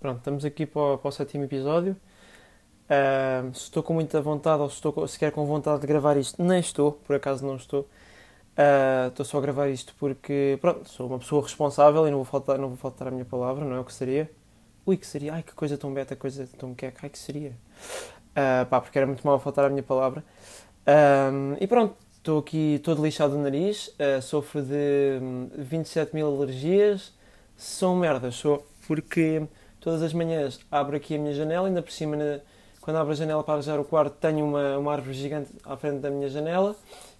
pronto, estamos aqui para o, para o sétimo episódio. Uh, se estou com muita vontade ou se estou sequer com vontade de gravar isto, nem estou, por acaso não estou. Uh, estou só a gravar isto porque, pronto, sou uma pessoa responsável e não vou faltar, não vou faltar a minha palavra, não é o que seria. Ui, que seria? Ai, que coisa tão beta, coisa tão queca, ai, que seria? Uh, pá, porque era muito mal faltar a minha palavra. e pronto, estou aqui todo lixado do nariz, sofro de 27 hum, mil alergias, sou merda, sou, porque todas as manhãs abro aqui a minha janela, ainda por cima, na, quando abro a janela para arranjar o quarto, tenho uma, uma árvore gigante à frente da minha janela,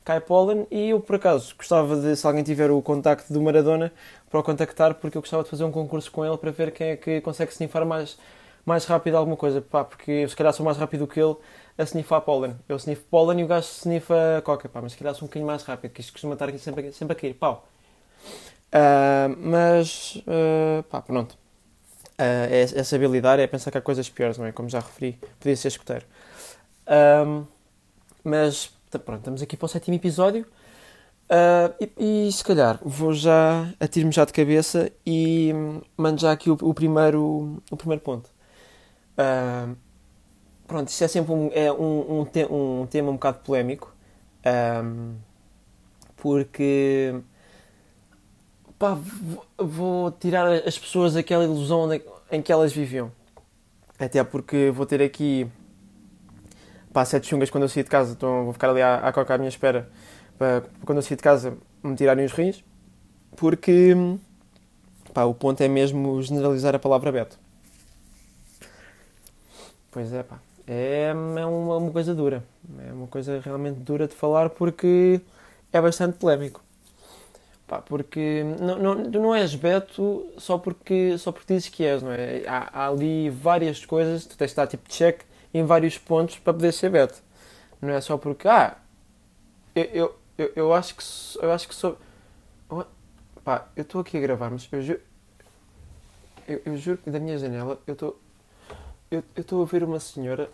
cai pólen e eu, por acaso, gostava de, se alguém tiver o contacto do Maradona, para o contactar, porque eu gostava de fazer um concurso com ele para ver quem é que consegue snifar mais, mais rápido alguma coisa, pá, porque eu se calhar sou mais rápido que ele a snifar pólen. Eu snifo pólen e o gajo sniffa coca, pá, mas se calhar sou um bocadinho mais rápido, que isto costuma estar aqui sempre, sempre a cair, pau. Uh, mas, uh, pá, pronto. Uh, é, essa habilidade é pensar que há coisas piores, não é? Como já referi, podia ser escuteiro. Um, mas pronto, estamos aqui para o sétimo episódio. Uh, e, e, se calhar vou já atiro-me já de cabeça e mando já aqui o, o primeiro, o primeiro ponto. Uh, pronto, isto é sempre um, é um, um, te, um tema um bocado polémico um, porque pá, vou tirar as pessoas daquela ilusão em que elas viviam. Até porque vou ter aqui pá, sete chungas quando eu sair de casa, então vou ficar ali à, à coca à minha espera para quando eu sair de casa me tirarem os rins, porque pá, o ponto é mesmo generalizar a palavra Beto. Pois é, pá. É, é uma, uma coisa dura. É uma coisa realmente dura de falar porque é bastante polémico. Pá, porque não, não, tu não és Beto só porque, só porque dizes que és, não é? Há, há ali várias coisas, tu tens de dar tipo check em vários pontos para poder ser Beto. Não é só porque, ah, eu, eu, eu, eu acho que eu acho que sou. Pá, eu estou aqui a gravar, mas eu juro. Eu, eu juro que da minha janela eu estou. Eu estou a ver uma senhora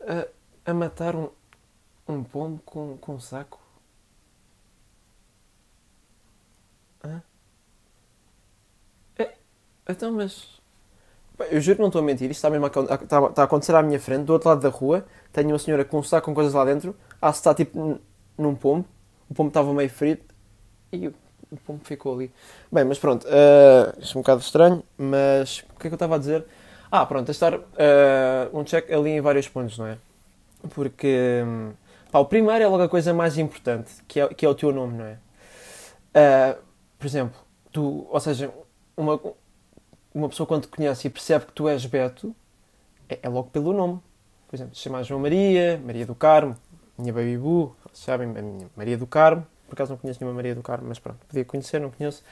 a, a matar um, um pombo com, com um saco. Hã? É, então, mas. Eu juro que não estou a mentir, isto está mesmo a, está, a acontecer à minha frente, do outro lado da rua. Tenho uma senhora com um saco com coisas lá dentro. Ah, se está tipo num pombo. O pombo estava meio frito e o, pombo ficou ali. Bem, mas pronto, uh, isto é um bocado estranho, mas o que é que eu estava a dizer? Ah, pronto, a estar uh, um check ali em vários pontos, não é? Porque pá, o primeiro é logo a coisa mais importante, que é, que é o teu nome, não é? Uh, por exemplo, tu, ou seja, uma, uma pessoa quando te conhece e percebe que tu és Beto, é, é logo pelo nome. Por exemplo, se chamas João Maria, Maria do Carmo, minha Baby Boo, sabem, Maria do Carmo. Por acaso não conheço nenhuma Maria do Carmo, mas pronto, podia conhecer, não conheço.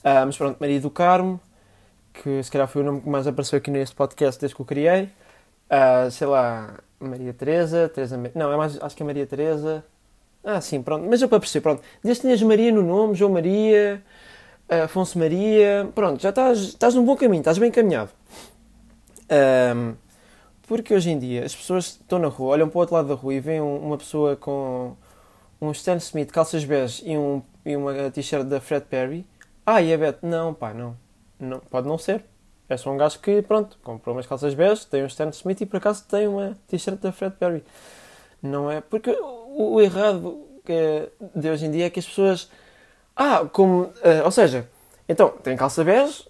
Uh, mas pronto, Maria do Carmo, que se calhar foi o nome que mais apareceu aqui neste podcast desde que o criei. Uh, sei lá, Maria Teresa, Teresa... Não, é mais, acho que é Maria Teresa. Ah, sim, pronto. Mas eu para perceber, pronto. Desde que tinhas Maria no nome, João Maria, Afonso Maria, pronto, já estás, estás num bom caminho, estás bem encaminhado. Um, porque hoje em dia as pessoas estão na rua, olham para o outro lado da rua e veem uma pessoa com um Stan Smith, calças bege e, um, e uma t-shirt da Fred Perry. Ah, e é Beto? Não, pá, não. não. Pode não ser. É só um gajo que, pronto, comprou umas calças bege, tem um Stan Smith e por acaso tem uma t-shirt da Fred Perry. Não é? Porque o, o errado é de hoje em dia é que as pessoas. Ah, como. Uh, ou seja, então, tem calça bege,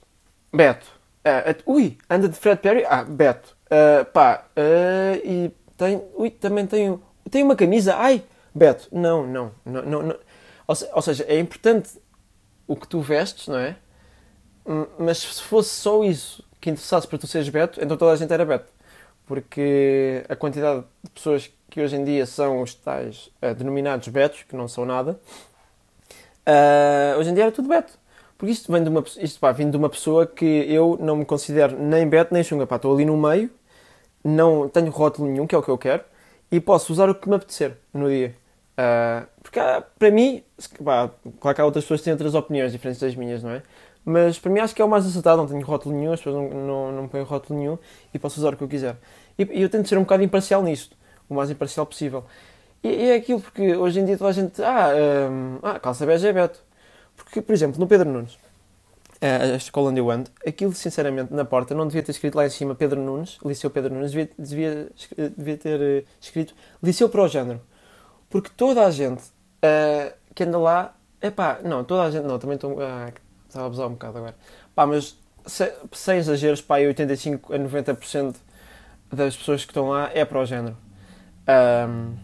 Beto. Uh, ui, anda de Fred Perry, ah, Beto. Uh, pá, uh, e tem. Ui, também tem. Tem uma camisa, ai, Beto. Não, não, não, não. não. Ou, se, ou seja, é importante o que tu vestes, não é? Mas se fosse só isso que interessasse para tu seres Beto, então toda a gente era Beto. Porque a quantidade de pessoas que hoje em dia são os tais uh, denominados Betos, que não são nada, uh, hoje em dia era tudo Beto. Porque isto vem de uma, isto, pá, vem de uma pessoa que eu não me considero nem Beto nem. Pá, estou ali no meio, não tenho rótulo nenhum, que é o que eu quero, e posso usar o que me apetecer no dia. Uh, porque para mim, pá, claro que há outras pessoas que têm outras opiniões diferentes das minhas, não é? Mas para mim acho que é o mais acertado, não tenho rótulo nenhum, as pessoas não, não, não me põem rótulo nenhum e posso usar o que eu quiser. E, e eu tento ser um bocado imparcial nisto, o mais imparcial possível. E, e é aquilo porque hoje em dia toda a gente, ah, um, ah calça bege é Beto. Porque, por exemplo, no Pedro Nunes, a escola onde eu ando, aquilo sinceramente na porta não devia ter escrito lá em cima Pedro Nunes, Liceu Pedro Nunes, devia, devia, devia ter uh, escrito Liceu para o Género. Porque toda a gente uh, que anda lá, é pá, não, toda a gente, não, também estou, ah, estava a abusar um bocado agora, pá, mas se, sem exageros, pá, 85 a 90% das pessoas que estão lá é para o género. Um,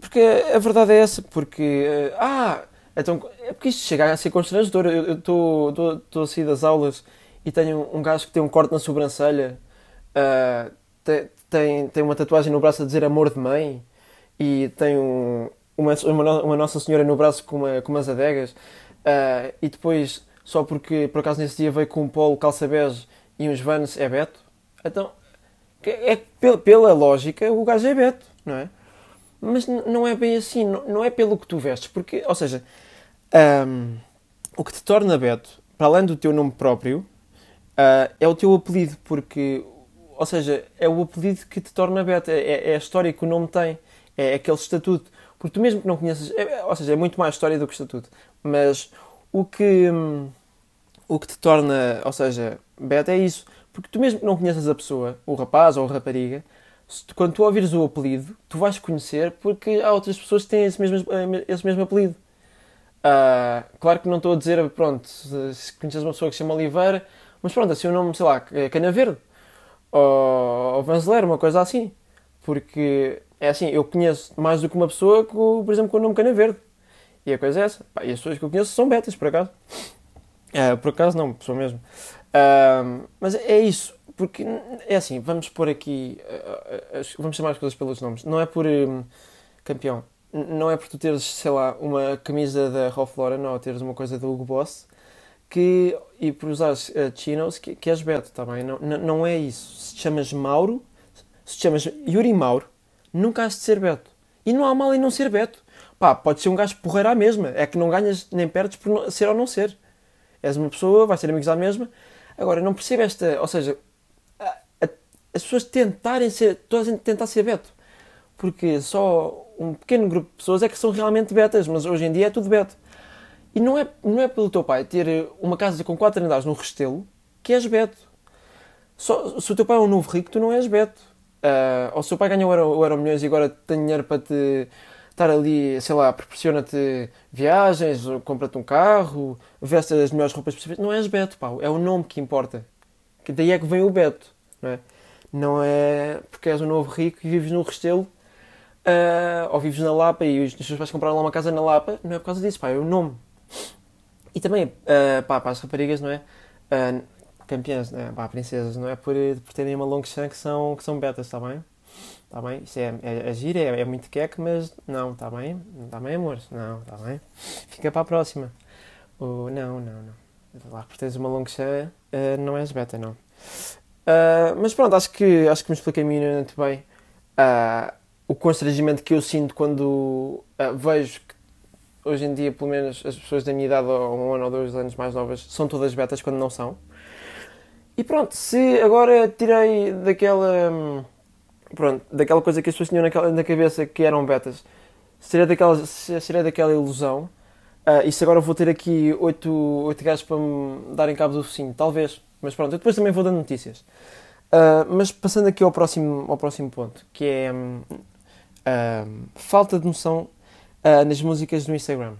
porque a verdade é essa, porque, uh, ah, então, é porque isto chega a ser constrangedor. Eu estou a sair das aulas e tenho um gajo que tem um corte na sobrancelha, uh, tem, tem, tem uma tatuagem no braço a dizer amor de mãe e tem um, uma, uma, uma Nossa Senhora no braço com, uma, com umas adegas uh, e depois, só porque por acaso nesse dia veio com um polo calça bege e uns vans, é Beto. Então, é, pela, pela lógica, o gajo é Beto, não é? Mas não é bem assim, não, não é pelo que tu vestes, porque, ou seja, um, o que te torna Beto, para além do teu nome próprio, uh, é o teu apelido, porque, ou seja, é o apelido que te torna Beto, é, é a história que o nome tem, é aquele estatuto. Porque tu mesmo que não conheces, é, ou seja, é muito mais história do que estatuto, mas o que, um, o que te torna, ou seja, Beto é isso, porque tu mesmo que não conheças a pessoa, o rapaz ou a rapariga, quando tu ouvires o apelido, tu vais conhecer porque há outras pessoas que têm esse mesmo, esse mesmo apelido. Uh, claro que não estou a dizer, pronto, se, conheces uma pessoa que se chama Oliveira, mas pronto, assim o nome, sei lá, é Cana Verde ou, ou Vanzeler, uma coisa assim. Porque é assim, eu conheço mais do que uma pessoa, com, por exemplo, com o nome Cana Verde. E a coisa é essa. E as pessoas que eu conheço são betas, por acaso. Uh, por acaso não, pessoa mesmo. Uh, mas é isso, porque é assim, vamos pôr aqui, uh, vamos chamar as coisas pelos nomes. Não é por um, campeão, não é por tu teres, sei lá, uma camisa da Ralph Lauren ou teres uma coisa do Hugo Boss que, e por usares uh, chinos que, que és Beto, tá? Não, não, é isso. Se te chamas Mauro, se te chamas Yuri Mauro, nunca has de ser Beto. E não há mal em não ser Beto. Pá, pode ser um gajo porreiro à mesma. É que não ganhas nem perdes por ser ou não ser. És uma pessoa, vais ser amigos à mesma. Agora, não percebo esta... Ou seja, a, a, as pessoas tentarem ser... Toda a tentar ser Beto. Porque só um pequeno grupo de pessoas é que são realmente betas, mas hoje em dia é tudo beto. E não é, não é pelo teu pai ter uma casa com quatro andares no Restelo que és beto. Só, se o teu pai é um novo rico, tu não és beto. Uh, ou se o teu pai ganha o euro, o euro milhões e agora tem dinheiro para te estar ali, sei lá, proporciona-te viagens, compra-te um carro, veste as melhores roupas possíveis, não és beto, pá. É o nome que importa. Que daí é que vem o beto, não é? Não é porque és um novo rico e vives no Restelo uh, ou vives na Lapa e os teus pais compraram lá uma casa na Lapa, não é por causa disso, pá, é o nome. E também, uh, pá, para as raparigas, não é? Uh, campeãs, né? pá, princesas, não é por, por terem uma long que são, que são betas, está bem? Está bem? Isso é, é, é é, é muito queque, mas não, está bem? Está bem, amor? Não, está bem? Fica para a próxima. Uh, não, não, não. Lá por teres uma long chan, uh, não és beta, não. Uh, mas pronto, acho que, acho que me expliquei minimamente bem. Uh, o constrangimento que eu sinto quando uh, vejo que hoje em dia, pelo menos, as pessoas da minha idade, ou um ano ou dois anos mais novas, são todas betas quando não são. E pronto, se agora tirei daquela. Hum, pronto, daquela coisa que as pessoas tinham naquela, na cabeça que eram betas, se tirei daquela, se tirei daquela ilusão, uh, e se agora vou ter aqui oito, oito gajos para me darem cabo do focinho, talvez. Mas pronto, eu depois também vou dando notícias. Uh, mas passando aqui ao próximo, ao próximo ponto, que é. Um, falta de noção uh, nas músicas no Instagram.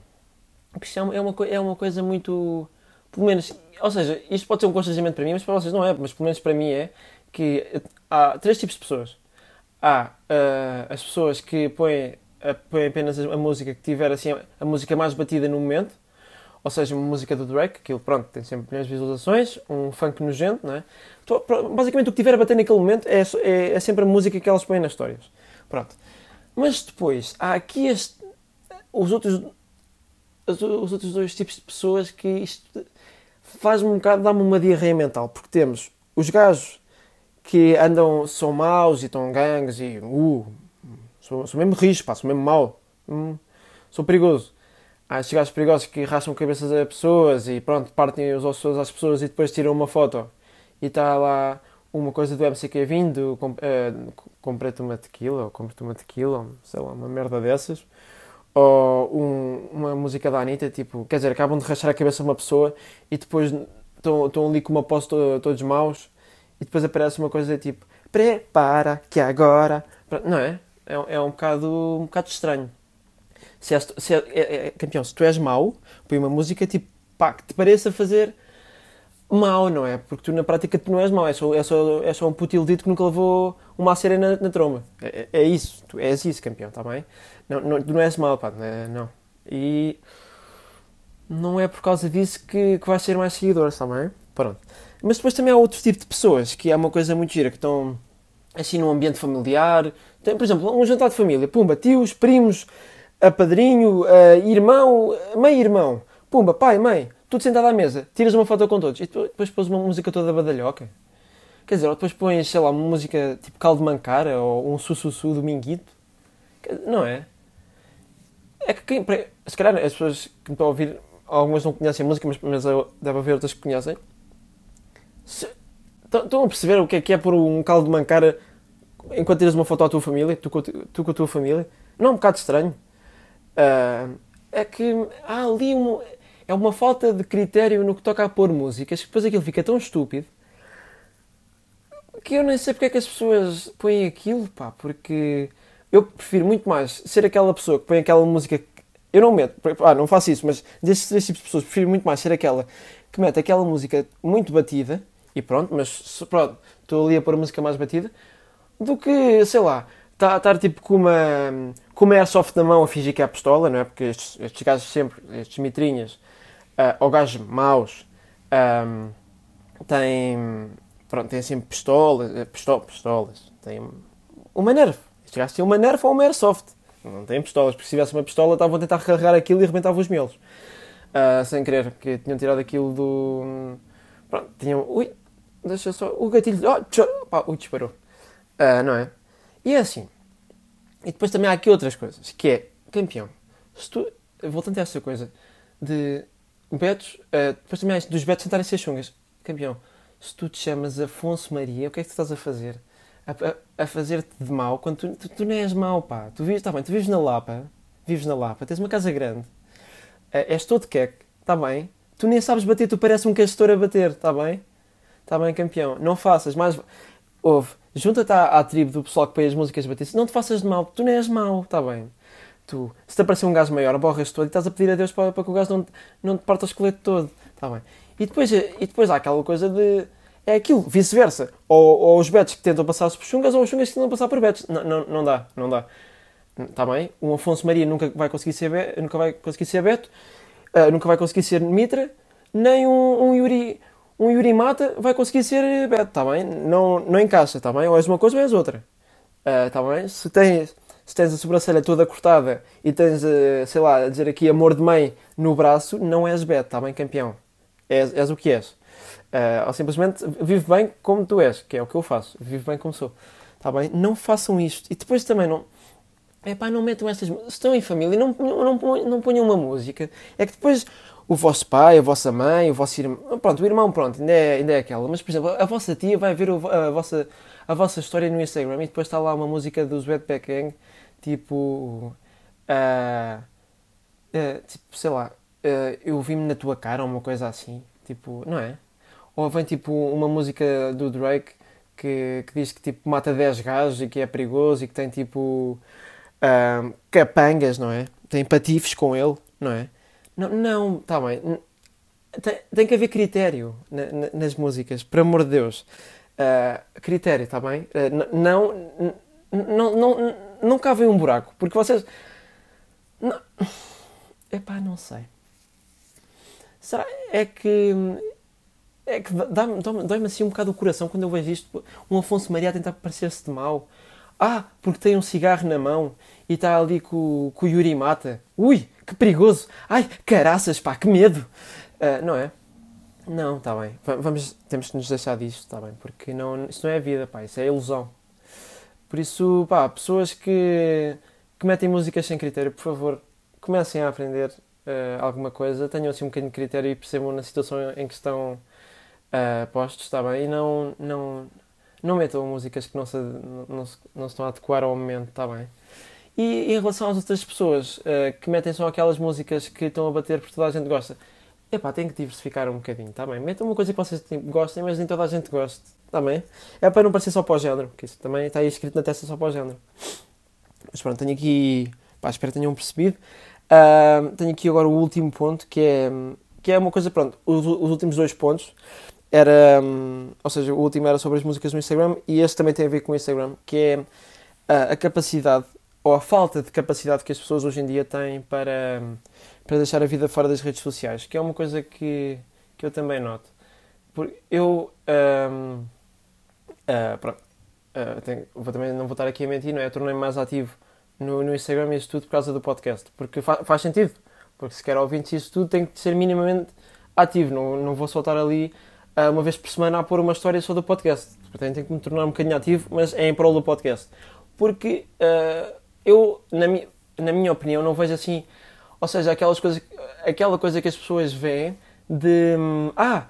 Isto é uma, é uma coisa muito. Pelo menos. Ou seja, isto pode ser um constrangimento para mim, mas para vocês não é. Mas pelo menos para mim é que há três tipos de pessoas. Há uh, as pessoas que põem, põem apenas a, música que tiver assim, a música mais batida no momento. Ou seja, uma música do Drake, aquilo pronto, tem sempre milhões de visualizações, um funk nojento, não é? Então, basicamente o que tiver a bater naquele momento é, é, é sempre a música que elas põem nas histórias. Pronto. Mas depois há aqui este, os, outros, os, os outros dois tipos de pessoas que isto faz-me um bocado, dá-me uma diarreia mental. Porque temos os gajos que andam, são maus e estão gangues e uh, sou, sou mesmo risco, pá, sou mesmo mau, hum, sou perigoso. Há estes gajos perigosos que racham cabeças a pessoas e pronto, partem os ossos às pessoas e depois tiram uma foto e está lá uma coisa do MCQ vindo, comp uh, comprei-te uma tequila, ou comprei-te uma tequila, sei lá, uma merda dessas. ou um, uma música da Anitta, tipo, quer dizer, acabam de rachar a cabeça de uma pessoa e depois estão ali com uma posse to- todos maus e depois aparece uma coisa tipo, prepara que agora. Não é? É, é um, bocado, um bocado estranho. Se és, se é, é- é- campeão, se tu és mau, põe uma música tipo, pá, que te pareça fazer mau, não é? Porque tu na prática tu não és mau, é só, é só, é só um puto iludido que nunca levou uma cera na, na tromba. É, é, é isso, tu és isso, campeão, está bem? Não, não, tu não és mau, pá, não. é- não. E não é por causa disso que, que vais ser mais seguidor, está bem? Pronto. Mas depois também há outro tipo de pessoas que é uma coisa muito gira, que estão assim num ambiente familiar. Tem, por exemplo, um jantar de família, pumba, tios, primos, a padrinho, a irmão, meio-irmão, pumba, pai, mãe, tudo sentado à mesa, tiras uma foto com todos e depois pões uma música toda badalhoca. Quer dizer, ou depois pões, sei lá, uma música tipo caldo mancara ou um sussussu do minguito. Não é? É que quem, se calhar as pessoas que me estão a ouvir, algumas não conhecem a música, mas, mas deve haver outras que conhecem. Se- Estão a perceber o que é que é pôr um caldo de mancara enquanto tiras uma foto à tua família, tu com, tu- com a tua família? Não é um bocado estranho? Ah, é que há ali um, é uma falta de critério no que toca a pôr músicas, que depois aquilo fica tão estúpido que eu nem sei porque é que as pessoas põem aquilo, pá, porque eu prefiro muito mais ser aquela pessoa que põe aquela música. Eu não meto, ah, não faço isso, mas desses três tipos de pessoas, prefiro muito mais ser aquela que mete aquela música muito batida e pronto, mas pronto, estou ali a pôr a música mais batida, do que, sei lá, estar tá, tipo com uma, com uma airsoft na mão a fingir que é a pistola, não é? Porque estes, estes gajos sempre, estes mitrinhas, ah, ou gajos maus, ahm, têm, pronto, têm sempre pistolas, eh, pisto- pistolas, têm uma nerf. Estes gajos têm uma nerf ou uma airsoft. Não têm pistolas, porque se tivesse uma pistola estavam a tentar recarregar aquilo e arrebentavam os miolos. Ah, sem querer, que tinham tirado aquilo do... Pronto, tinham... Ui, deixa só... O gatilho... Oh, tchau, pá, ui, disparou. Ah, não é? E é assim. E depois também há aqui outras coisas, que é, campeão, se tu, voltando a essa coisa de betos, ah, depois também há isto dos betos tentarem ser chungas. Campeão, se tu te chamas Afonso Maria, o que é que tu estás a fazer? A, a- a fazer-te de mau, quando tu, tu, tu não és mau, pá. Tu vives, tá bem, tu vives na Lapa, vives na Lapa, tens uma casa grande, ah, és todo queque, está bem? Tu nem sabes bater, tu pareces um castor a bater, está bem? Está bem, campeão. Não faças, mais... Ouve, junta-te à, à tribo do pessoal que põe as músicas bater. Não te faças de mal, tu não és mau, está bem. Tu, se te aparecer um gajo maior, borras todo e estás a pedir a Deus para, para que o gajo não, não te parta o esqueleto todo, está bem. E depois, e depois há aquela coisa de... É aquilo, vice-versa. Ou, ou os betos que tentam passar-se por chungas ou os chungas que tentam passar por betos. Não, não, não dá, não dá. Está bem? Um Afonso Maria nunca vai conseguir ser, nunca vai conseguir ser Beto, ah, nunca vai conseguir ser Mitra, nem um, um Yuri, um Yuri Mata vai conseguir ser Beto, está bem? Não, não encaixa, está bem? Ou és uma coisa ou és outra. Está bem? Se tens, se tens a sobrancelha toda cortada e tens, ah, sei lá, a dizer aqui amor de mãe no braço, não és Beto, está bem, campeão? És, és o que és. Ah, ou simplesmente vive bem como tu és, que é o que eu faço. Vive bem como sou. Está bem? Não façam isto. E depois também não... É pá, não metam estas. Se estão em família, não, não, ponham- não ponham uma música. É que depois o vosso pai, a vossa mãe, o vosso irmão. Pronto, o irmão, pronto, ainda é, ainda é aquela. Mas, por exemplo, a vossa tia vai ver a, vossa, a vossa história no Instagram e depois está lá uma música dos Wetback Gang, tipo. ah, ah, tipo, sei lá, ah, eu vi-me na tua cara ou uma coisa assim. Tipo, não é? Ou vem tipo uma música do Drake que, que diz que tipo mata 10 gajos e que é perigoso e que tem tipo capangas, não é? Tem patifes com ele, não é? Não, não tá bem. Tem, tem que haver critério na- na- nas músicas, por amor de Deus. Ah, critério, está bem? N- não, não, não, não, cavem um buraco, porque vocês. Epá, não sei. Será é que. É que dói-me assim um bocado o coração quando eu vejo isto. Um Afonso Maria a tentar parecer-se de mau. Ah, porque tem um cigarro na mão e está ali com, com o Yuri Mata. Ui, que perigoso. Ai, caraças, pá, que medo. Ah, não é? Não, está bem. Va- Vamos, temos que nos deixar disto, está bem? Porque não, isso não é vida, pá, isso é ilusão. Por isso, pá, pessoas que, que metem músicas sem critério, por favor, comecem a aprender ah, alguma coisa, tenham assim um bocadinho de critério e percebam na situação em que estão ah, postos, está bem? E não, não, não metam músicas que não se, não, se, não se estão a adequar ao momento, está bem? E em relação às outras pessoas uh, que metem só aquelas músicas que estão a bater porque toda a gente gosta, epá, tem que diversificar um bocadinho, está bem? Metam uma coisa que vocês gostem, mas nem toda a gente goste, está bem? É para não parecer só para o género, porque isso também está aí escrito na testa só para o género. Mas pronto, tenho aqui, pá, espero que tenham percebido. Uh, tenho aqui agora o último ponto, que é, que é uma coisa, pronto, os, os últimos dois pontos era, um, ou seja, o último era sobre as músicas no Instagram e este também tem a ver com o Instagram, que é a, a capacidade ou a falta de capacidade que as pessoas hoje em dia têm para, para deixar a vida fora das redes sociais, que é uma coisa que, que eu também noto. Porque eu, um, uh, pronto, uh, tenho, vou também não vou estar aqui a mentir, não é? Tornei-me mais ativo no, no Instagram e isso tudo por causa do podcast, porque fa faz sentido, porque se quer ouvintes isso tudo tem que ser minimamente ativo, não, não vou soltar ali uh, uma vez por semana a pôr uma história sobre o podcast, portanto tenho que me tornar um bocadinho ativo, mas é em prol do podcast, porque uh, eu, na, mi na minha opinião, não vejo assim. Ou seja, aquelas coisas, aquela coisa que as pessoas veem de. Ah,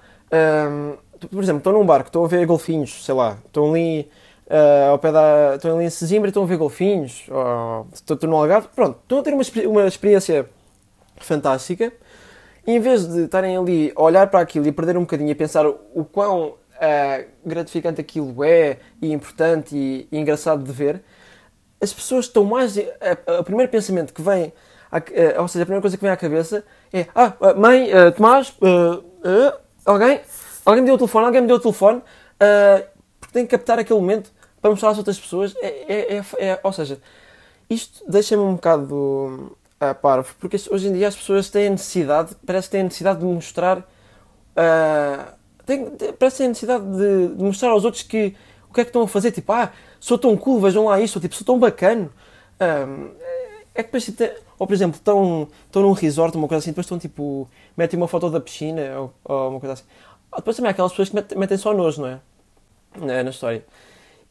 um, por exemplo, estão num barco, estão a ver golfinhos, sei lá, estão ali. Uh, ao pé da, estão ali em Sesimbra e estão a ver golfinhos, ou estão no Algarve, pronto, estão a ter uma, uma experiência fantástica, e em vez de estarem ali a olhar para aquilo e perder um bocadinho e pensar o quão uh, gratificante aquilo é, e importante e, e engraçado de ver, as pessoas estão mais. O primeiro pensamento que vem, ou seja, a primeira coisa que vem à cabeça é: Ah, mãe, uh, Tomás, uh, uh, alguém, alguém me deu o telefone, alguém me deu o telefone, porque tem que captar aquele momento para mostrar às outras pessoas. É, é, é, é ou seja, isto deixa-me um bocado uh, parvo, porque hoje em dia as pessoas têm necessidade, parece que têm necessidade de mostrar. Uh, parece que têm necessidade de, de mostrar aos outros que o que é que estão a fazer? Tipo, ah, sou tão cool, vejam lá isto, tipo, sou tão bacana. Um, é que depois, tipo, ou por exemplo, estão, estão num resort, uma coisa assim, depois estão tipo, metem uma foto da piscina, ou, ou uma coisa assim. Depois também há aquelas pessoas que metem, metem só nojo, não é? Na, na história.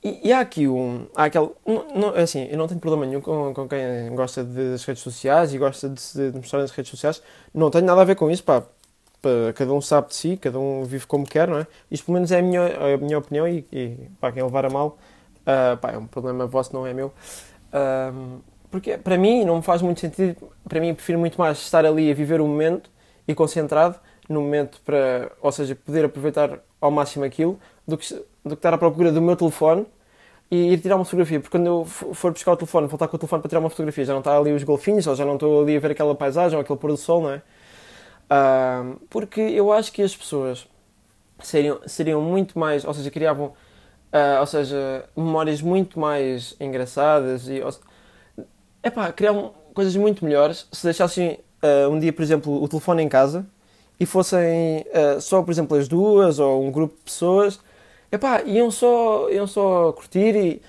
E, e, há aqui um. Há aquele, não, não, é assim, eu não tenho problema nenhum com, com quem gosta das redes sociais e gosta de, de mostrar nas redes sociais. Não tenho nada a ver com isso, pá cada um sabe de si, cada um vive como quer, não é? Isto pelo menos é a minha, a minha opinião e, e para quem levar a mal, uh, pá, é um problema vosso, não é meu. Uh, porque para mim não me faz muito sentido, para mim prefiro muito mais estar ali a viver o momento e concentrado no momento para, ou seja, poder aproveitar ao máximo aquilo, do que, do que estar à procura do meu telefone e ir tirar uma fotografia, porque quando eu for buscar o telefone, voltar com o telefone para tirar uma fotografia, já não está ali os golfinhos, ou já não estou ali a ver aquela paisagem ou aquele pôr do sol, não é? Uh, porque eu acho que as pessoas seriam, seriam muito mais, ou seja, criavam, uh, ou seja, memórias muito mais engraçadas e, epá, criavam coisas muito melhores se deixassem uh, um dia, por exemplo, o telefone em casa e fossem só, por exemplo, as duas ou um grupo de pessoas, epá, iam só, iam só curtir e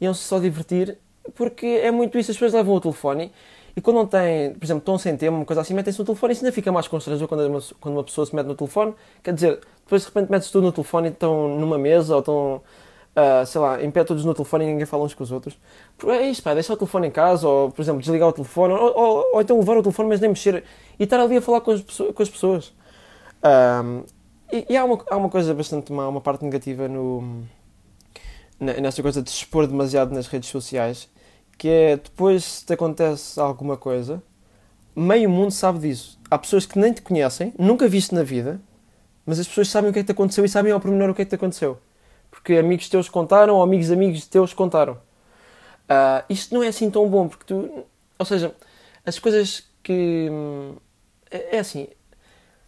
iam -se só divertir, porque é muito isso, as pessoas levam o telefone e quando não tem, por exemplo, estão sem tema, uma coisa assim, metem-se no telefone, isso ainda fica mais constrangedor quando uma, quando uma pessoa se mete no telefone. Quer dizer, depois de repente metes tudo no telefone e estão numa mesa ou estão, uh, sei lá, em pé todos no telefone e ninguém fala uns com os outros. É isso, pá, deixar o telefone em casa ou, por exemplo, desligar o telefone ou, ou, ou então levar o telefone, mas nem mexer e estar ali a falar com as, com as pessoas. Um, e, e há, uma, há uma coisa bastante má, uma parte negativa no, nessa coisa de se expor demasiado nas redes sociais que é depois se te acontece alguma coisa, meio mundo sabe disso. Há pessoas que nem te conhecem, nunca viste na vida, mas as pessoas sabem o que é que te aconteceu e sabem ao pormenor o que é que te aconteceu. Porque amigos teus contaram ou amigos amigos teus contaram. Uh, isto não é assim tão bom, porque tu. Ou seja, as coisas que. É, é assim.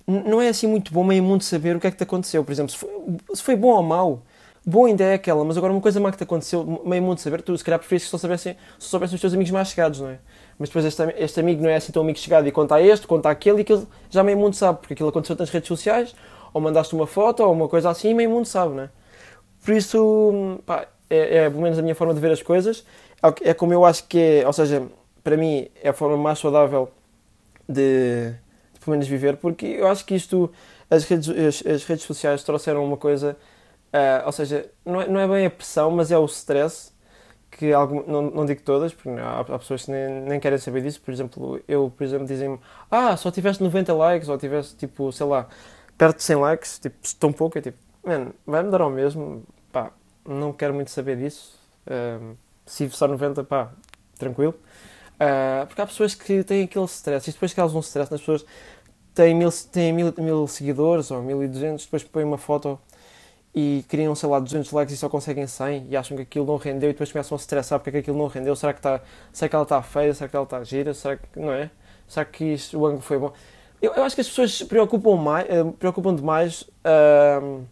Não é assim muito bom meio mundo saber o que é que te aconteceu. Por exemplo, se foi, se foi bom ou mau, boa ainda é aquela, mas agora uma coisa má que te aconteceu, meio mundo saber, tu se calhar preferias que só soubessem, só soubessem os teus amigos mais chegados, não é? Mas depois este, este amigo não é assim tão amigo chegado e conta a este, conta aquele e aquilo já meio mundo sabe, porque aquilo aconteceu nas redes sociais, ou mandaste uma foto ou uma coisa assim e meio mundo sabe, não é? Por isso, pá, é, é pelo menos a minha forma de ver as coisas, é, é como eu acho que é, ou seja, para mim é a forma mais saudável de, de pelo menos viver, porque eu acho que isto, as redes, as, as redes sociais trouxeram uma coisa Uh, ou seja, não é, não é bem a pressão, mas é o stress que algum, não, não digo todas, porque há, há, pessoas que nem, nem querem saber disso. Por exemplo, eu, por exemplo, dizem-me: Ah, só tiveste 90 likes, ou tiveste tipo, sei lá, perto de 100 likes, tipo, tão pouco. É tipo, man, vai-me dar ao mesmo, pá, não quero muito saber disso. Uh, se só 90, pá, tranquilo. Uh, porque há pessoas que têm aquele stress, e depois causa um stress nas pessoas, têm mil, têm mil, mil seguidores ou mil e duzentos, depois põem uma foto e criam, sei lá, 200 likes e só conseguem 100 e acham que aquilo não rendeu e depois começam a estressar porque é que aquilo não rendeu. Será que, tá, será que ela está feia? Será que ela está gira? Será que, não é? Será que isto, o ângulo foi bom? Eu, eu acho que as pessoas se preocupam, mais, uh, preocupam demais uh,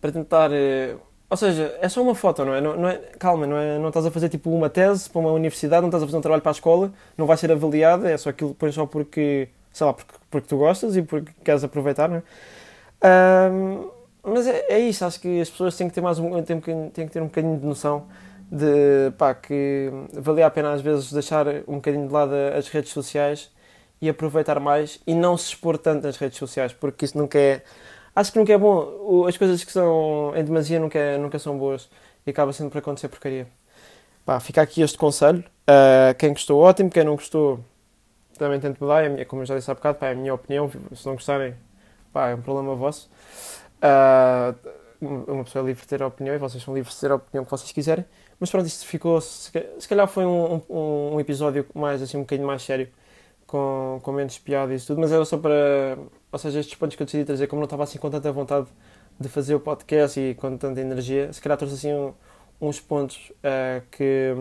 para tentar... Uh, ou seja, é só uma foto, não é? Não, não é calma, não, é, não estás a fazer tipo uma tese para uma universidade, não estás a fazer um trabalho para a escola, não vai ser avaliada, é só aquilo depois só porque, sei lá, porque, porque tu gostas e porque queres aproveitar, não é? Mas é, é isso, acho que as pessoas têm que ter mais um, têm têm que ter um bocadinho de noção de pá, que valia a pena às vezes deixar um bocadinho de lado as redes sociais e aproveitar mais e não se expor tanto nas redes sociais, porque isso nunca é. Acho que nunca é bom. As coisas que são em demasia nunca, é, nunca são boas e acaba sempre por acontecer porcaria. Pá, fica aqui este conselho. Uh, quem gostou, ótimo. Quem não gostou, também tento mudar. É como eu já disse há bocado, pá, é a minha opinião. Se não gostarem, pá, é um problema vosso. Uh, uma pessoa é livre de ter a opinião e vocês são livres de ter a opinião que vocês quiserem. Mas pronto, isto ficou. Se calhar foi um, um, um episódio mais assim, um bocadinho mais sério com, com menos piada e isso tudo, mas era só para. Ou seja, estes pontos que eu decidi trazer, como não estava assim com tanta vontade de fazer o podcast e com tanta energia, se calhar trouxe assim um, uns pontos uh, que,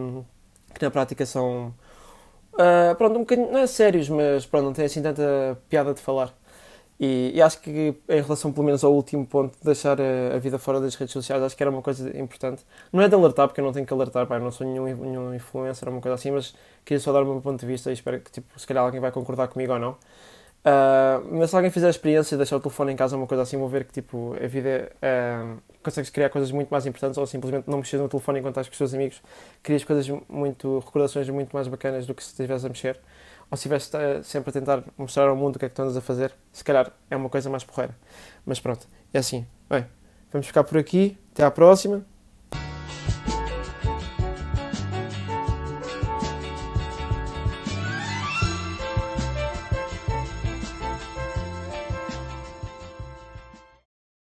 que na prática são. Uh, pronto, um bocadinho, não é sérios, mas pronto, não tem assim tanta piada de falar. E, e, acho que em relação pelo menos ao último ponto de deixar a, a, vida fora das redes sociais, acho que era uma coisa importante. Não é de alertar, porque eu não tenho que alertar, pá, não sou nenhum, nenhum influencer ou uma coisa assim, mas queria só dar o meu ponto de vista e espero que tipo, se calhar alguém vai concordar comigo ou não. Uh, mas se alguém fizer a experiência de deixar o telefone em casa ou uma coisa assim, vou ver que tipo, a vida uh, consegues criar coisas muito mais importantes ou simplesmente não mexer no telefone enquanto estás com os teus amigos, crias coisas muito, recordações muito mais bacanas do que se estivesse a mexer ou se estivesse eh, sempre a tentar mostrar ao mundo o que é que estamos a fazer, se calhar é uma coisa mais porreira. Mas pronto, é assim. Bem, vamos ficar por aqui. Até à próxima.